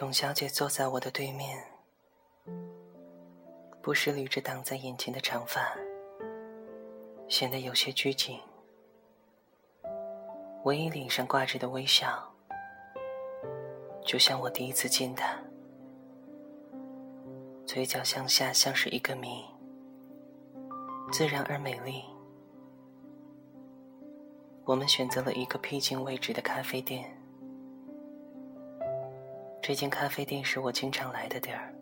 董小姐坐在我的对面，不时捋着挡在眼前的长发，显得有些拘谨。唯一脸上挂着的微笑，就像我第一次见她，嘴角向下像是一个谜，自然而美丽。我们选择了一个僻静位置的咖啡店。这间咖啡店是我经常来的地儿。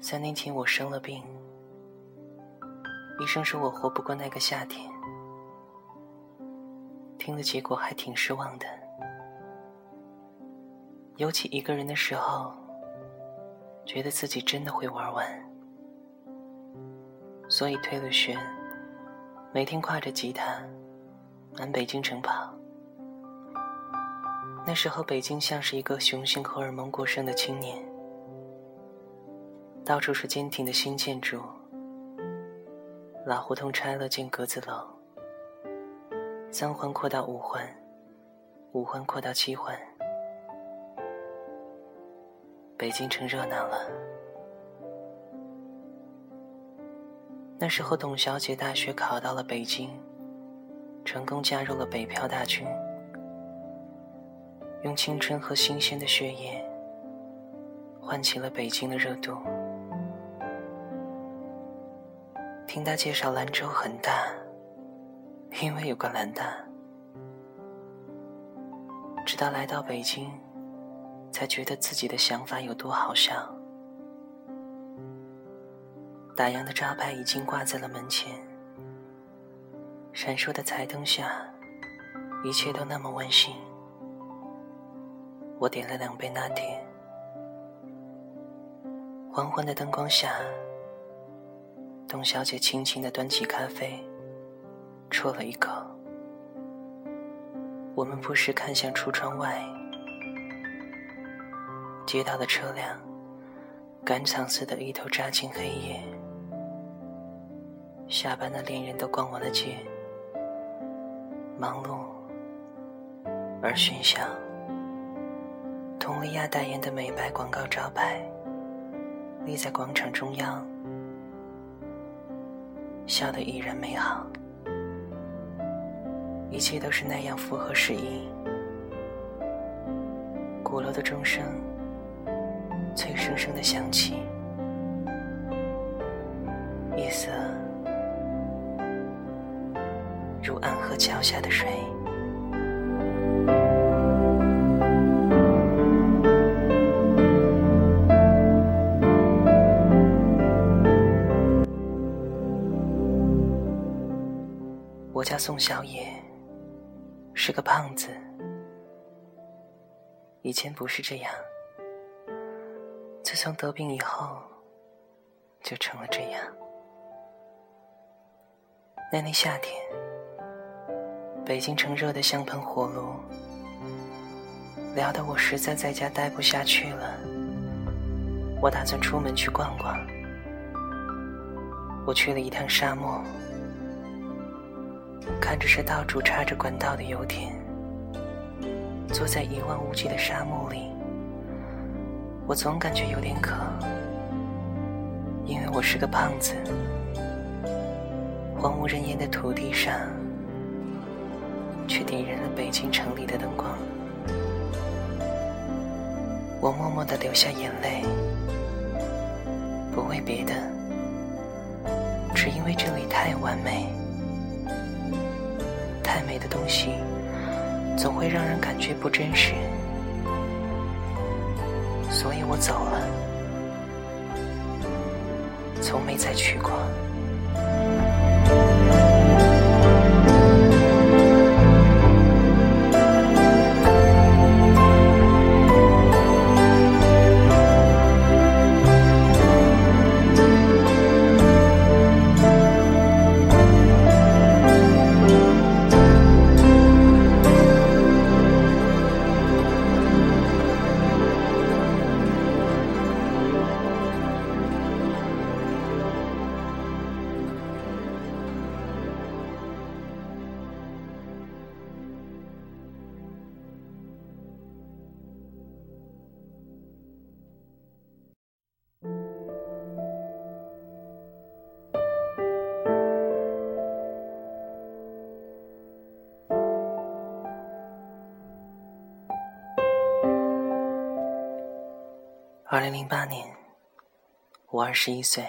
三年前我生了病，医生说我活不过那个夏天。听了结果还挺失望的，尤其一个人的时候，觉得自己真的会玩完，所以退了学，每天挎着吉他，满北京城跑。那时候，北京像是一个雄性荷尔蒙过剩的青年，到处是坚挺的新建筑，老胡同拆了建格子楼，三环扩到五环，五环扩到七环，北京城热闹了。那时候，董小姐大学考到了北京，成功加入了北漂大军。用青春和新鲜的血液，唤起了北京的热度。听他介绍兰州很大，因为有个兰大。直到来到北京，才觉得自己的想法有多好笑。打烊的招牌已经挂在了门前，闪烁的彩灯下，一切都那么温馨。我点了两杯拿铁，黄昏的灯光下，董小姐轻轻的端起咖啡，啜了一口。我们不时看向橱窗外，街道的车辆，赶场似的一头扎进黑夜。下班的恋人都逛完了街，忙碌而喧嚣。佟丽娅代言的美白广告招牌立在广场中央，笑得依然美好，一切都是那样符合时宜。鼓楼的钟声脆生生的响起，夜色如安河桥下的水。我叫宋小野，是个胖子。以前不是这样，自从得病以后，就成了这样。那年夏天，北京城热得像盆火炉，聊得我实在在家待不下去了。我打算出门去逛逛。我去了一趟沙漠。看着是到处插着管道的油田，坐在一望无际的沙漠里，我总感觉有点渴，因为我是个胖子。荒无人烟的土地上，却点燃了北京城里的灯光。我默默地流下眼泪，不为别的，只因为这里太完美。太美的东西，总会让人感觉不真实，所以我走了，从没再去过。二零零八年，我二十一岁，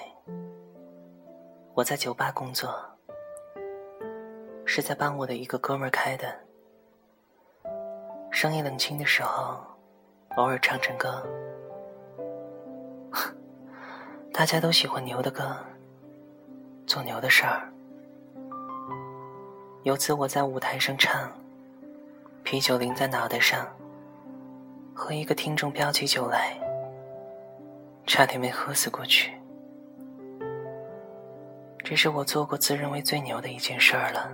我在酒吧工作，是在帮我的一个哥们儿开的。深夜冷清的时候，偶尔唱唱歌。大家都喜欢牛的歌，做牛的事儿。有次我在舞台上唱，啤酒淋在脑袋上，和一个听众飙起酒来，差点没喝死过去。这是我做过自认为最牛的一件事儿了。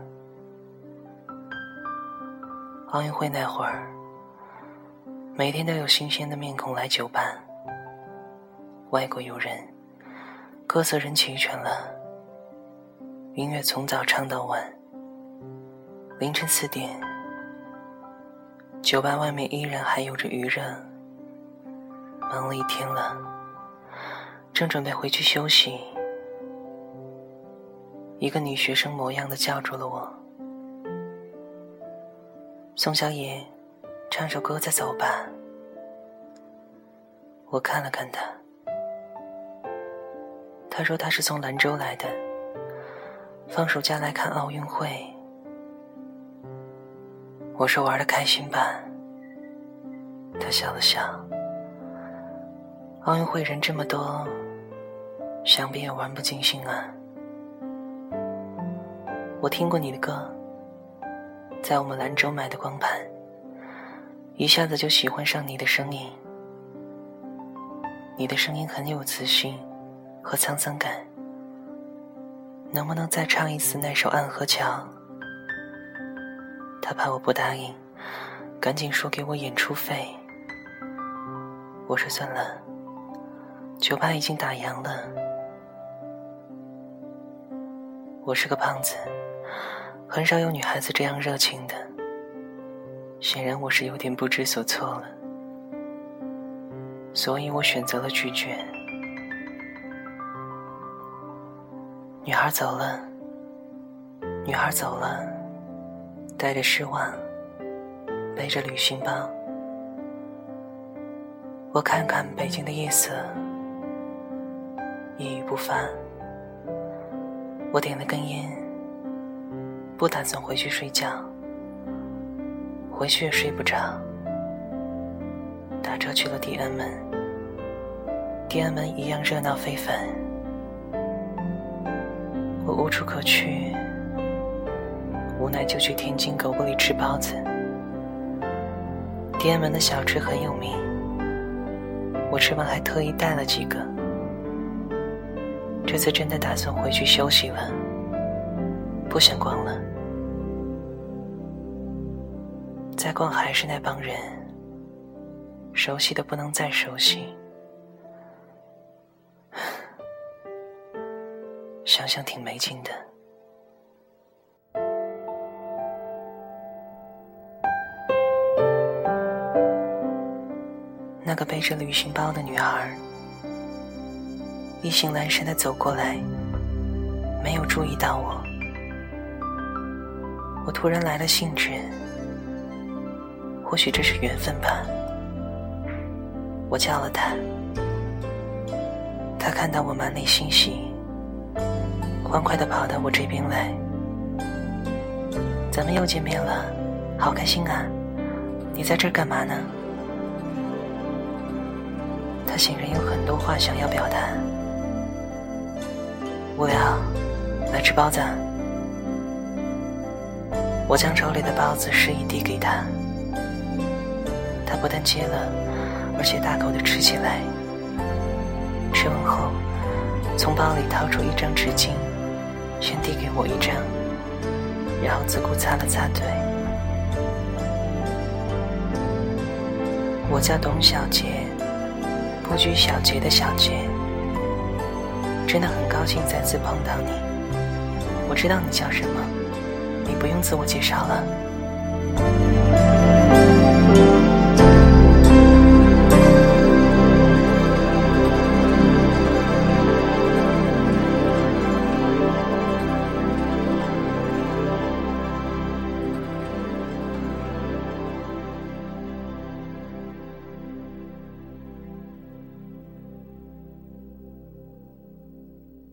奥运会那会儿，每天都有新鲜的面孔来酒吧，外国友人，各色人齐全了，音乐从早唱到晚。凌晨四点，酒吧外面依然还有着余热。忙了一天了，正准备回去休息，一个女学生模样的叫住了我：“宋小野，唱首歌再走吧。”我看了看他，他说他是从兰州来的，放暑假来看奥运会。我说玩的开心吧，他笑了笑。奥运会人这么多，想必也玩不尽兴啊。我听过你的歌，在我们兰州买的光盘，一下子就喜欢上你的声音。你的声音很有磁性和沧桑感，能不能再唱一次那首《暗河桥》？他怕我不答应，赶紧说给我演出费。我说算了，酒吧已经打烊了。我是个胖子，很少有女孩子这样热情的。显然我是有点不知所措了，所以我选择了拒绝。女孩走了，女孩走了。带着失望，背着旅行包，我看看北京的夜色，一语不发。我点了根烟，不打算回去睡觉，回去也睡不着。打车去了地安门，地安门一样热闹非凡，我无处可去。无奈就去天津狗不理吃包子。天安门的小吃很有名，我吃完还特意带了几个。这次真的打算回去休息了，不想逛了。再逛还是那帮人，熟悉的不能再熟悉。想想挺没劲的。那个背着旅行包的女孩，意兴阑珊的走过来，没有注意到我。我突然来了兴致，或许这是缘分吧。我叫了他，他看到我满脸欣喜，欢快的跑到我这边来。咱们又见面了，好开心啊！你在这儿干嘛呢？他显然有很多话想要表达。无聊，来吃包子。我将手里的包子示意递给他，他不但接了，而且大口的吃起来。吃完后，从包里掏出一张纸巾，先递给我一张，然后自顾擦了擦嘴。我叫董小杰。不拘小节的小节，真的很高兴再次碰到你。我知道你叫什么，你不用自我介绍了。